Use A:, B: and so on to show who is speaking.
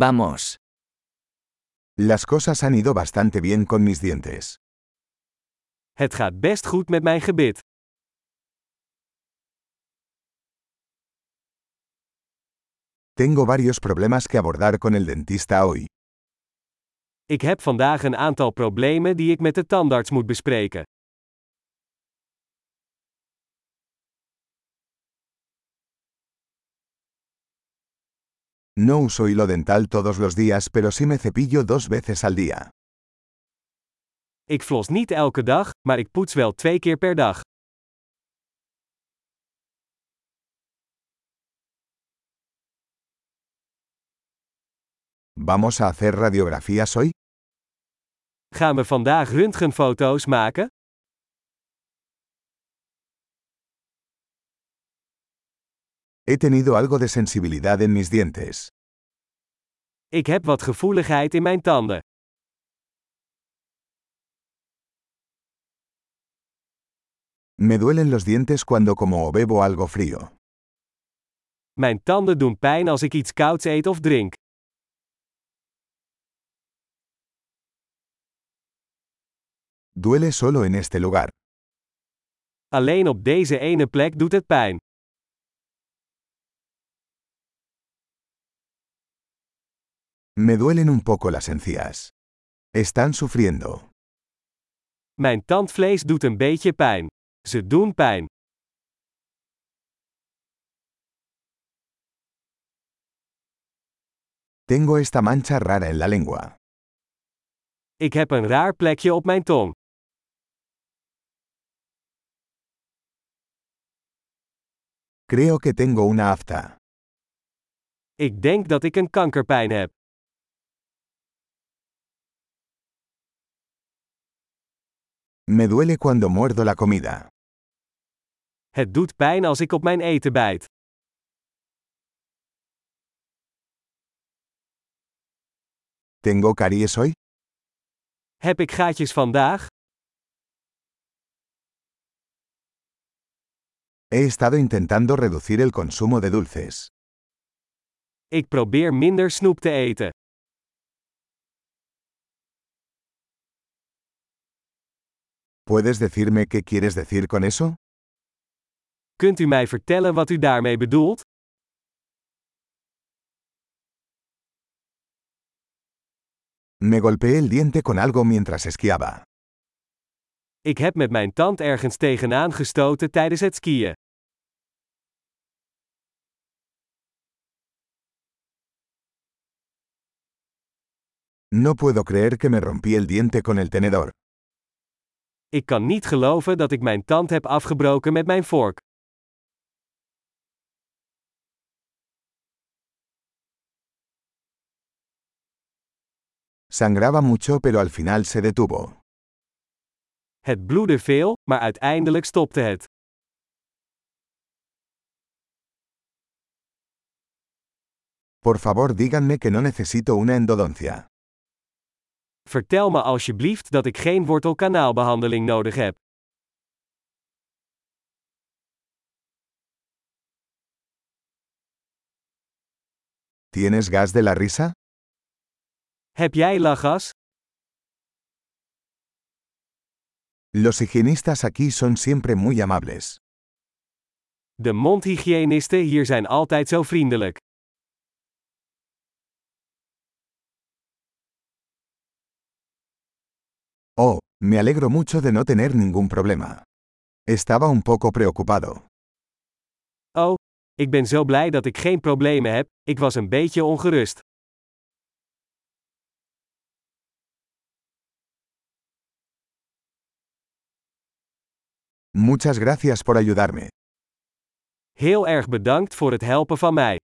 A: Vamos.
B: Las cosas han ido bastante bien con mis dientes.
C: Het gaat best goed met mijn gebit.
B: Tengo varios problemas que abordar con el dentista hoy.
C: Ik heb vandaag een aantal problemen die ik met de tandarts moet bespreken.
B: No uso hilo dental todos los días, pero sí me cepillo dos veces al día.
C: Ik flos niet elke dag, maar ik poets wel twee keer per dag.
B: ¿Vamos a hacer radiografías hoy?
C: Gaan we vandaag röntgenfoto's maken?
B: He tenido algo de sensibilidad en mis dientes.
C: Ik heb wat gevoeligheid in mijn tanden.
B: Me duelen los dientes cuando como o bebo algo frío.
C: Mijn tanden doen pijn als ik iets kouds eet of drink.
B: Duele solo en este lugar.
C: Alleen op deze ene plek doet het pijn.
B: Me duelen un poco las encías. Están sufriendo.
C: Mijn tandvlees doet een beetje pijn. Ze doen pijn.
B: Tengo esta mancha rara en la lengua.
C: Ik heb een raar plekje op mijn tong.
B: Creo que tengo una afta.
C: Ik denk dat ik een kankerpijn heb.
B: Me duele cuando muerdo la comida.
C: Het doet pijn als ik op mijn eten bijt.
B: ¿Tengo caries hoy?
C: Heb ik gaatjes vandaag?
B: He estado intentando reducir el consumo de dulces.
C: Ik probeer minder snoep te eten.
B: ¿Puedes decirme qué quieres decir con eso?
C: Kunt u mij vertellen wat u daarmee bedoelt?
B: Me golpeé el diente con algo mientras esquiaba.
C: Ik heb met mijn tand ergens tegenaan gestoten tijdens het skiën.
B: No puedo creer que me rompí el diente con el tenedor.
C: Ik kan niet geloven dat ik mijn tand heb afgebroken met mijn vork.
B: Sangraba mucho pero al final se detuvo.
C: Het bloedde veel, maar uiteindelijk stopte het.
B: Por favor díganme que no necesito una endodoncia.
C: Vertel me alsjeblieft dat ik geen wortelkanaalbehandeling nodig heb.
B: ¿Tienes gas de la risa?
C: Heb jij lachgas?
B: Los higienistas aquí son siempre muy amables.
C: De mondhygiënisten hier zijn altijd zo vriendelijk.
B: Oh, me alegro mucho de no tener ningún problema. Estaba un poco preocupado.
C: Oh, ik ben zo blij dat ik geen problemen heb, ik was een beetje ongerust.
B: Muchas gracias por ayudarme.
C: Heel erg bedankt voor het helpen van mij.